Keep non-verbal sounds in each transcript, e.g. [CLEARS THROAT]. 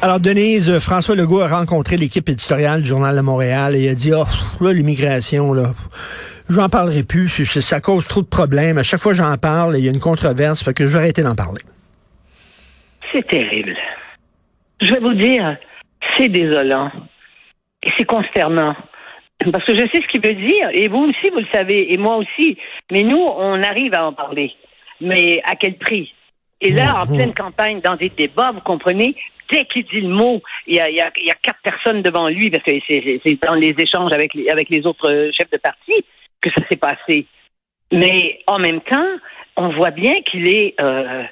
Alors, Denise, euh, François Legault a rencontré l'équipe éditoriale du Journal de Montréal et il a dit, oh, là, l'immigration, là, j'en parlerai plus, ça, ça cause trop de problèmes. À chaque fois que j'en parle, il y a une controverse, fait que je vais arrêter d'en parler. C'est terrible. Je vais vous dire, c'est désolant. Et c'est consternant. Parce que je sais ce qu'il veut dire, et vous aussi, vous le savez, et moi aussi. Mais nous, on arrive à en parler. Mais à quel prix? Et là, en pleine campagne, dans des débats, vous comprenez, dès qu'il dit le mot, il y a, il y a, il y a quatre personnes devant lui, parce que c'est- dans les échanges avec les, avec les autres euh, chefs de parti que ça s'est passé. Mais en même temps, on voit bien qu'il est, euh,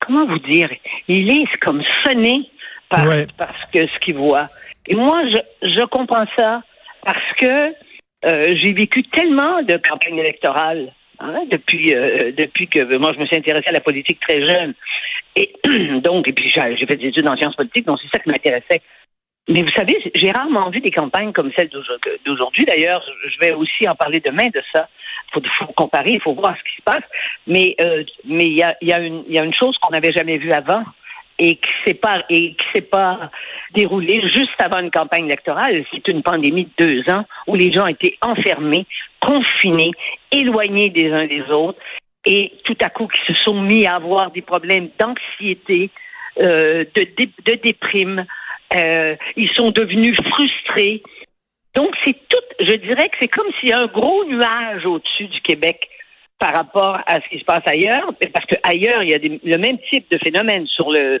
comment vous dire, il est comme sonné par, Ouais. parce que ce qu'il voit. Et moi, je, je comprends ça parce que euh, j'ai vécu tellement de campagnes électorales hein, depuis euh, depuis que moi je me suis intéressée à la politique très jeune. Et [CLEARS THROAT] donc, et puis j'ai fait des études en sciences politiques, donc c'est ça qui m'intéressait. Mais vous savez, j'ai rarement vu des campagnes comme celle d'aujourd'hui-. D'ailleurs, je vais aussi en parler demain de ça. Il faut, comparer, il faut voir ce qui se passe. Mais euh, mais il y a, y, a y a une chose qu'on n'avait jamais vue avant et qui s'est s'est pas déroulée juste avant une campagne électorale. C'est une pandémie de deux ans où les gens étaient enfermés, confinés, éloignés des uns des autres et tout à coup qui se sont mis à avoir des problèmes d'anxiété, euh, de, de déprime. Euh, ils sont devenus frustrés. Donc, c'est tout, je dirais que c'est comme s'il y a un gros nuage au-dessus du Québec par rapport à ce qui se passe ailleurs, parce qu'ailleurs, il y a le même type de phénomène sur le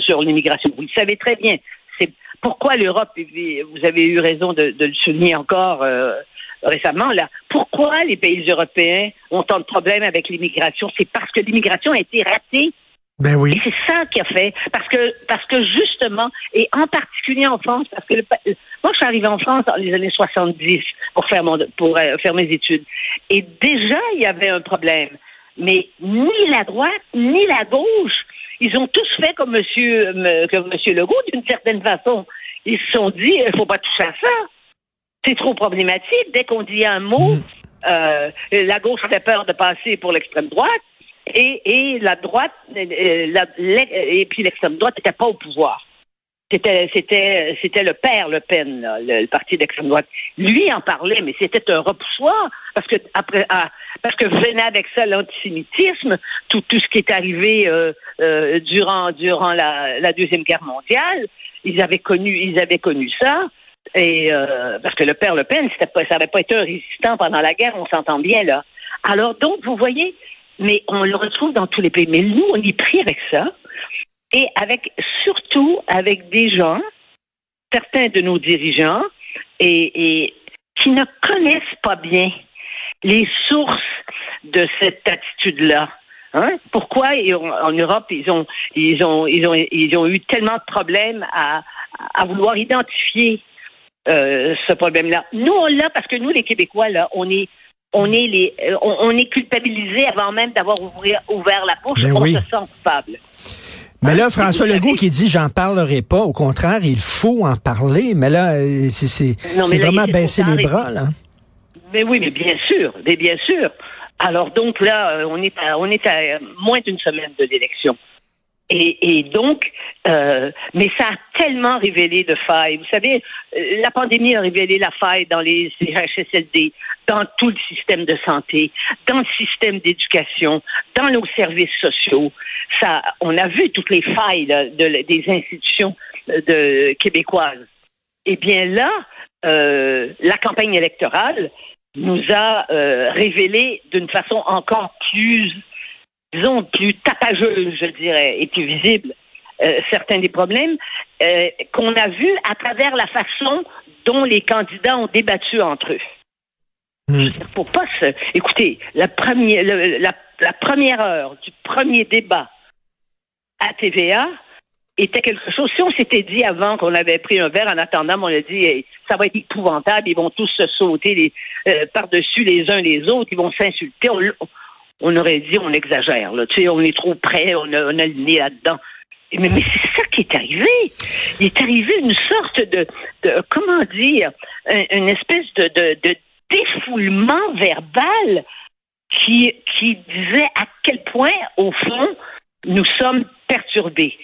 sur, l'immigration. Vous le savez très bien. C'est pourquoi l'Europe, vous avez eu raison de, de le souligner encore euh, récemment, là, pourquoi les pays européens ont tant de problèmes avec l'immigration? C'est parce que l'immigration a été ratée Ben et oui. c'est ça qui a fait, parce que parce que justement, et en particulier en France, parce que le pa- moi je suis arrivée en France dans les années 70 pour faire mon pour euh, faire mes études, et déjà il y avait un problème, mais ni la droite ni la gauche, ils ont tous fait comme Monsieur me- comme Monsieur Legault d'une certaine façon. Ils se sont dit, il faut pas toucher à ça. C'est trop problématique. Dès qu'on dit un mot, euh, la gauche avait peur de passer pour l'extrême droite et, et la droite euh, la- l'ex- et puis l'extrême droite n'était pas au pouvoir. C'était c'était c'était le père Le Pen, là, le, le parti d'extrême droite. Lui en parlait, mais c'était un repoussoir parce que après ah, parce que venait avec ça l'antisémitisme, tout tout ce qui est arrivé euh, euh, durant durant la, la deuxième guerre mondiale. Ils avaient connu ils avaient connu ça. Et euh, parce que le père Le Pen, ça n'avait pas été un résistant pendant la guerre, on s'entend bien là. Alors donc, vous voyez, mais on le retrouve dans tous les pays. Mais nous, on est pris avec ça, et avec surtout avec des gens, certains de nos dirigeants, et, qui ne connaissent pas bien les sources de cette attitude-là. Hein? Pourquoi en Europe ils ont ils ont ils ont ils ont eu tellement de problèmes à, à vouloir identifier euh, ce problème-là. Nous on l'a parce que nous les Québécois là on est on est les euh, on, on est culpabilisés avant même d'avoir ouvert, la bouche. Ben on oui. se sent coupable. Mais là, Hein, François Legault qui dit j'en parlerai pas, au contraire, il faut en parler. Mais là, euh, c'est vraiment baisser les bras, là. Mais oui, mais bien sûr, mais bien sûr. Alors donc là, on est à, on est à moins d'une semaine de l'élection. Et, et donc, euh, mais ça a tellement révélé de failles. Vous savez, euh, la pandémie a révélé la faille dans les CHSLD, dans tout le système de santé, dans le système d'éducation, dans nos services sociaux. Ça, on a vu toutes les failles là, de, des institutions euh, de, québécoises. Eh bien là, euh, la campagne électorale nous a euh, révélé d'une façon encore plus disons, plus tapageuse, je dirais, et plus visible euh, certains des problèmes euh, qu'on a vus à travers la façon dont les candidats ont débattu entre eux. Hmm. Faut pas se... Écoutez, la première, le- la, la première heure du premier débat à TVA était quelque chose. Si on s'était dit avant qu'on avait pris un verre en attendant, on a dit hey, ça va être épouvantable, ils vont tous se sauter les, euh, par-dessus les uns les autres, ils vont s'insulter. On, on aurait dit on exagère, là. Tu sais, on est trop près, on a, le nez là-dedans. Mais, c'est ça qui est arrivé. Il est arrivé une sorte de, comment dire, un- une espèce de, défoulement verbal qui disait à quel point, au fond, nous sommes perturbés.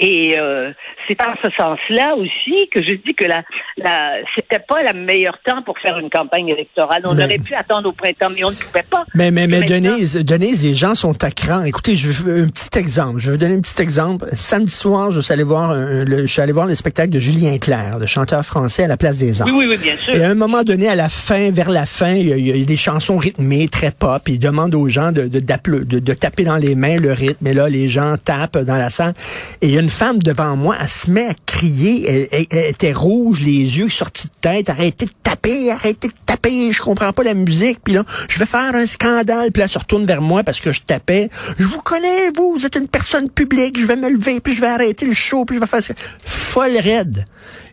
Et euh, c'est en ce sens-là aussi que je dis que la, la c'était pas le meilleur temps pour faire une campagne électorale. On Mais- aurait pu attendre au printemps, mais on ne pouvait pas. Mais, mais, mais Denise, Denise, les gens sont à cran. Écoutez, je veux un petit exemple. Je vais vous donner un petit exemple. Samedi soir, je suis allé voir, un- le, je suis allé voir le spectacle de Julien Clerc, le chanteur français à la Place des Arts. Oui, oui, oui, bien sûr. Et à un moment donné, à la fin, vers la fin, il y a, il y a des chansons rythmées, très pop. Il demande aux gens de, de, de, de taper dans les mains le rythme. Et là, les gens tapent dans la salle. Et il y a une femme devant moi, elle se met à crier. Elle, elle- elle était rouge, les yeux sortis de tête. Arrêtez de taper, arrêtez de taper. Je comprends pas la musique. Puis là, je vais faire un scandale. Puis là, elle se retourne vers moi parce que je tapais. Je vous connais, vous. Vous êtes une personne publique. Je vais me lever, puis je vais arrêter le show, puis je vais faire ça. Folle raide.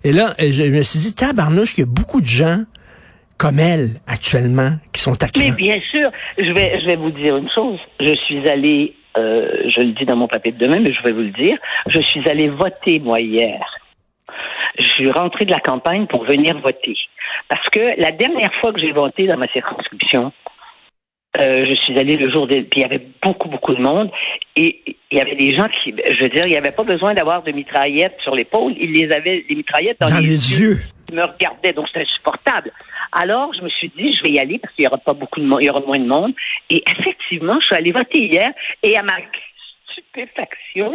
Et là, je me suis dit, tabarnouche, il y a beaucoup de gens comme elle actuellement qui sont à Mais bien sûr, je vais, je vais vous dire une chose. Je suis allée, euh, je le dis dans mon papier de demain, mais je vais vous le dire. Je suis allée voter, moi, hier. Je suis rentrée de la campagne pour venir voter. Parce que la dernière fois que j'ai voté dans ma circonscription, euh, je suis allée le jour des... Puis il y avait beaucoup, beaucoup de monde. Et il y avait des gens qui... Je veux dire, il n'y avait pas besoin d'avoir de mitraillettes sur l'épaule. Ils les avaient, les mitraillettes dans, Dans les yeux. qui me regardaient, donc c'était insupportable. Alors, je me suis dit, je vais y aller parce qu'il y aura pas beaucoup de monde, il y aura moins de monde. Et effectivement, je suis allée voter hier et à ma stupéfaction,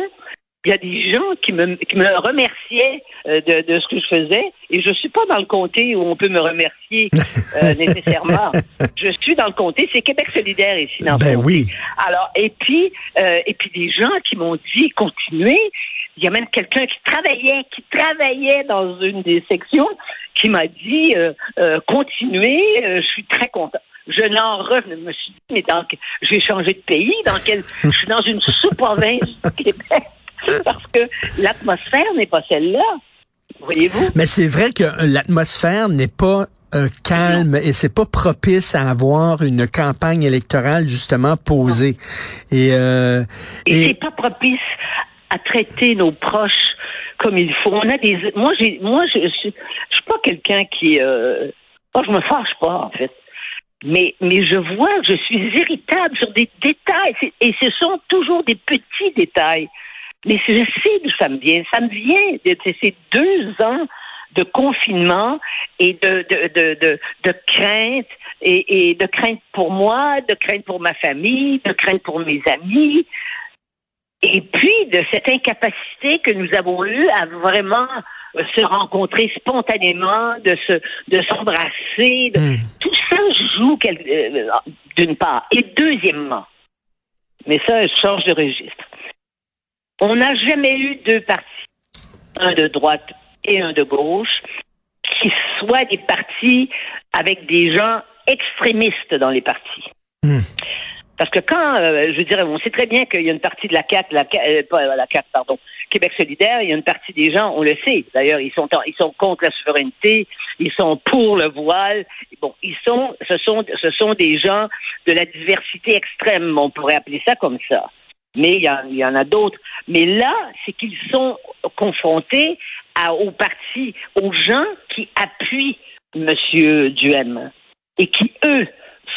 il y a des gens qui me, qui me remerciaient euh, de, de ce que je faisais et je suis pas dans le comté où on peut me remercier [LAUGHS] euh, nécessairement. Je suis dans le comté, c'est Québec solidaire ici dans le Ben comté. oui. Alors, et puis, euh, et puis des gens qui m'ont dit continuez. Il y a même quelqu'un qui travaillait, qui travaillait dans une des sections, qui m'a dit euh, euh, continuez. euh, je suis très content. Je n'en revenais. Je me suis dit mais dans, je vais changer de pays. Dans quel, je suis dans une sous-province du Québec [LAUGHS] parce que l'atmosphère n'est pas celle-là. Voyez-vous? Mais c'est vrai que euh, l'atmosphère n'est pas euh, calme et c'est pas propice à avoir une campagne électorale justement posée. Et, euh, Et, et- c'est pas propice à traiter nos proches comme il faut. On a des, moi, j'ai, moi, je, je, je suis pas quelqu'un qui, euh, oh, je me fâche pas en fait. Mais, mais je vois, je suis irritable sur des détails, et ce sont toujours des petits détails. Mais je sais d'où ça me vient. Ça me vient de ces deux ans de confinement et de, de, de, de, de crainte, et, et de crainte pour moi, de crainte pour ma famille, de crainte pour mes amis, et puis de cette incapacité que nous avons eue à vraiment se rencontrer spontanément, de se de s'embrasser, de- Hmm. tout ça joue quel- euh, d'une part. Et deuxièmement, mais ça, je change de registre. On n'a jamais eu deux partis, un de droite et un de gauche, qui soient des partis avec des gens extrémistes dans les partis. Hmm. Parce que quand, euh, je veux dire, on sait très bien qu'il y a une partie de la CAQ, la, euh, la CAQ, pardon, Québec solidaire, il y a une partie des gens, on le sait. D'ailleurs, ils sont, ils sont contre la souveraineté, ils sont pour le voile. Bon, ils sont, ce sont, ce sont des gens de la diversité extrême, on pourrait appeler ça comme ça. Mais il y, en- a d'autres. Mais là, c'est qu'ils confrontés à, aux partis, aux gens qui appuient M. Duhem et qui, eux,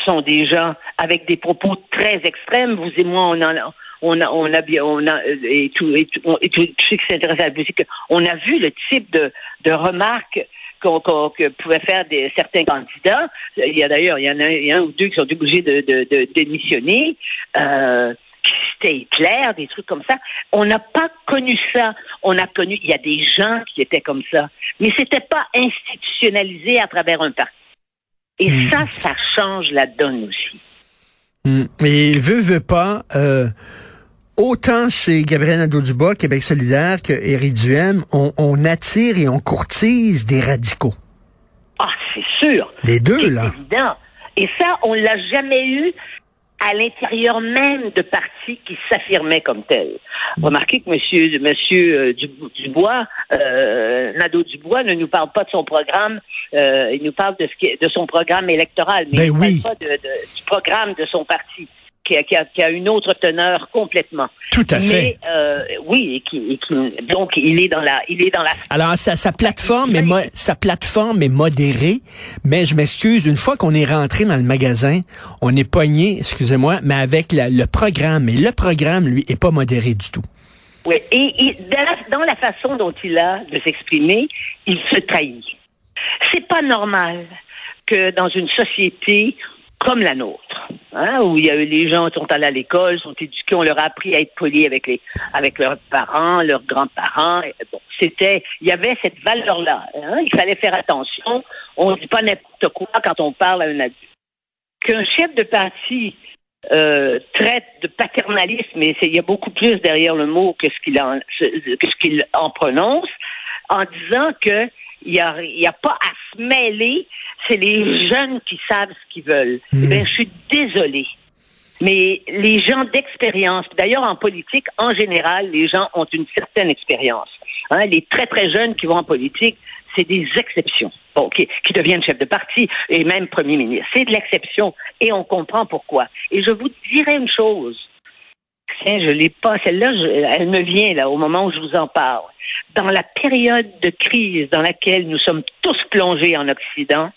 sont des gens avec des propos très extrêmes. Vous et moi, on en a, on a, on a bien, on a, et tout, et tout, et tout ceux qui s'intéressent à la musique, on a vu le type de, de remarques qu'on, que pouvaient faire des, certains candidats. Il y a d'ailleurs, il y en a, un ou deux qui sont obligés de, de, démissionner. Euh, c'était Hitler, des trucs comme ça. On n'a pas connu ça. On a connu, il y a des gens qui étaient comme ça, mais c'était pas institutionnalisé à travers un parti. Et Hmm. ça, ça change la donne aussi. Mm. Et veut, veut pas, euh, autant chez Gabriel Nadeau-Dubois, Québec solidaire, que Éric Duhem, on, on attire et on courtise des radicaux. Ah, c'est sûr. Les deux, là. évident. Et ça, on l'a jamais eu à l'intérieur même de partis qui s'affirmaient comme tels. Remarquez que Monsieur, Monsieur euh, Du- Dubois, euh, Nadeau Dubois, ne nous parle pas de son programme. euh, il nous parle de ce qui est- de son programme électoral, mais Ben il ne oui. parle pas de- de- du programme de son parti. Qui a, qui, a, qui a une autre teneur complètement. Tout à fait. Mais euh, oui, et qui, et qui- donc il est dans la, il est dans la Alors, sa, sa plateforme est mo- sa plateforme est modérée, mais je m'excuse, une fois qu'on est rentré dans le magasin, on est pogné, excusez-moi, mais avec la- le programme. Et le programme, lui, est pas modéré du tout. Oui, et, et dans, la, dans la façon dont il a de s'exprimer, il se trahit. C'est pas normal que dans une société comme la nôtre, hein, où il y a eu les gens sont allés à l'école, sont éduqués, on leur a appris à être polis avec les avec leurs parents, leurs grands-parents. et Bon, c'était, il y avait cette valeur-là. hein, il fallait faire attention. On ne dit pas n'importe quoi quand on parle à un adulte. Qu'un chef de parti euh, traite de paternalisme, c'est- il y a beaucoup plus derrière le mot que ce qu'il en, que ce qu'il en prononce, en disant que il n'y a pas à se mêler, c'est les jeunes qui savent ce qu'ils veulent. Eh bien, je suis désolée. Mais les gens d'expérience, d'ailleurs en politique, en général, les gens ont une certaine expérience. Hein, les très très jeunes qui vont en politique, c'est des exceptions. Bon, qui, qui deviennent chefs de parti et même premier ministre. C'est de l'exception et on comprend pourquoi. Et je vous dirais une chose. Tiens, je l'ai pas, celle-là, elle me vient là au moment où je vous en parle. Dans la période de crise dans laquelle nous sommes tous plongés en Occident,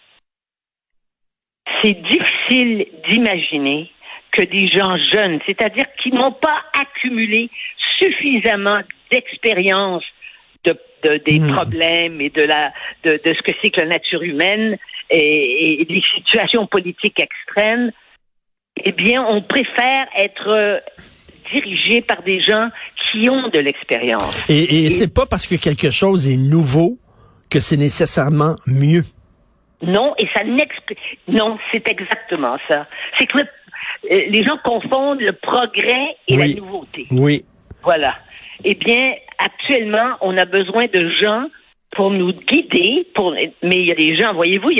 c'est difficile d'imaginer que des gens jeunes, c'est-à-dire qui n'ont pas accumulé suffisamment d'expérience de, de- des Hmm. problèmes et de la de, de ce que c'est que la nature humaine et, et des situations politiques extrêmes, eh bien, on préfère être euh, dirigé par des gens qui ont de l'expérience. Et, et c'est pas parce que quelque chose est nouveau que c'est nécessairement mieux. Non, et ça n'explique. Non, c'est exactement ça. C'est que le- euh, les gens confondent le progrès et Oui. la nouveauté. Oui. Voilà. Eh bien, actuellement, on a besoin de gens pour nous guider. Pour, mais il y a des gens, voyez-vous,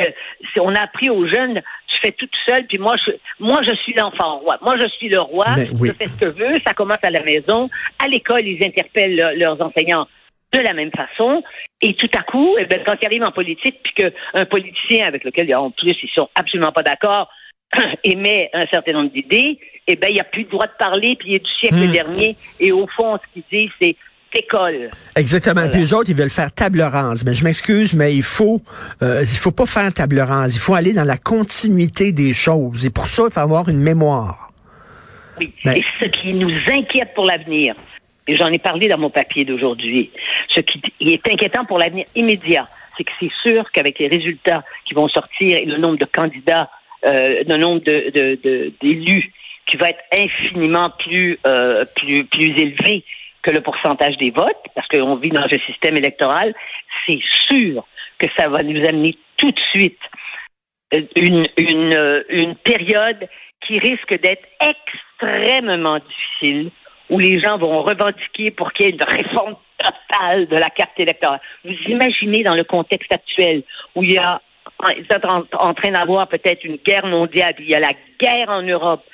on a appris aux jeunes, tu fais tout seul, puis moi, je, moi, je suis l'enfant roi. Moi, je suis le roi. Oui. Je fais ce que je veux. Ça commence à la maison. À l'école, ils interpellent le- leurs enseignants de la même façon. Et tout à coup, eh ben, quand ils arrivent en politique, puis qu'un politicien avec lequel, en plus, ils sont absolument pas d'accord, [CLEARS THROAT] émet un certain nombre d'idées, eh ben, il n'y a plus le droit de parler, puis il est du siècle Hmm. dernier. Et au fond, ce qu'ils disent, c'est école. Exactement. Voilà. Puis les autres, ils veulent faire table rase. Mais je m'excuse, mais il faut, euh, il faut pas faire table rase. Il faut aller dans la continuité des choses. Et pour ça, il faut avoir une mémoire. Oui. Mais- Et ce qui nous inquiète pour l'avenir, et j'en ai parlé dans mon papier d'aujourd'hui, ce qui est inquiétant pour l'avenir immédiat, c'est que c'est sûr qu'avec les résultats qui vont sortir et le nombre de candidats, euh, le nombre d'élus qui va être infiniment plus, euh, plus, plus élevé que le pourcentage des votes, parce qu'on vit dans un système électoral, c'est sûr que ça va nous amener tout de suite euh, une, une, une période qui risque d'être extrêmement difficile, où les gens vont revendiquer pour qu'il y ait une réforme totale de la carte électorale. Vous imaginez dans le contexte actuel, où il y a, ils sont en, en train d'avoir peut-être une guerre mondiale, il y a la guerre en Europe,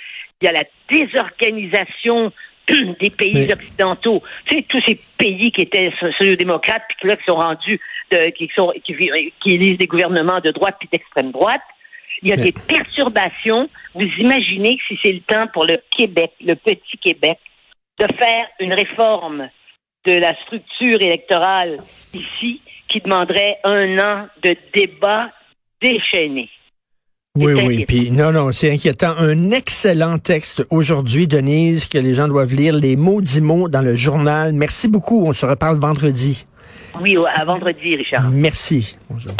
il y a la désorganisation [CLEARS THROAT] des pays Mais- occidentaux. Tu sais, tous ces pays qui étaient sociaux-démocrates, puis qui là, qui sont rendus, de, qui, sont, qui, qui élisent des gouvernements de droite puis d'extrême droite. Il y a Mais- des perturbations. Vous imaginez que si c'est le temps pour le Québec, le petit Québec, de faire une réforme de la structure électorale ici qui demanderait un an de débat déchaîné. Oui, oui. Puis non, non, c'est inquiétant. Un excellent texte aujourd'hui, Denise, que les gens doivent lire. Les maudits mots dans le journal. Merci beaucoup. On se reparle vendredi. Oui, à vendredi, Richard. Merci. Bonjour.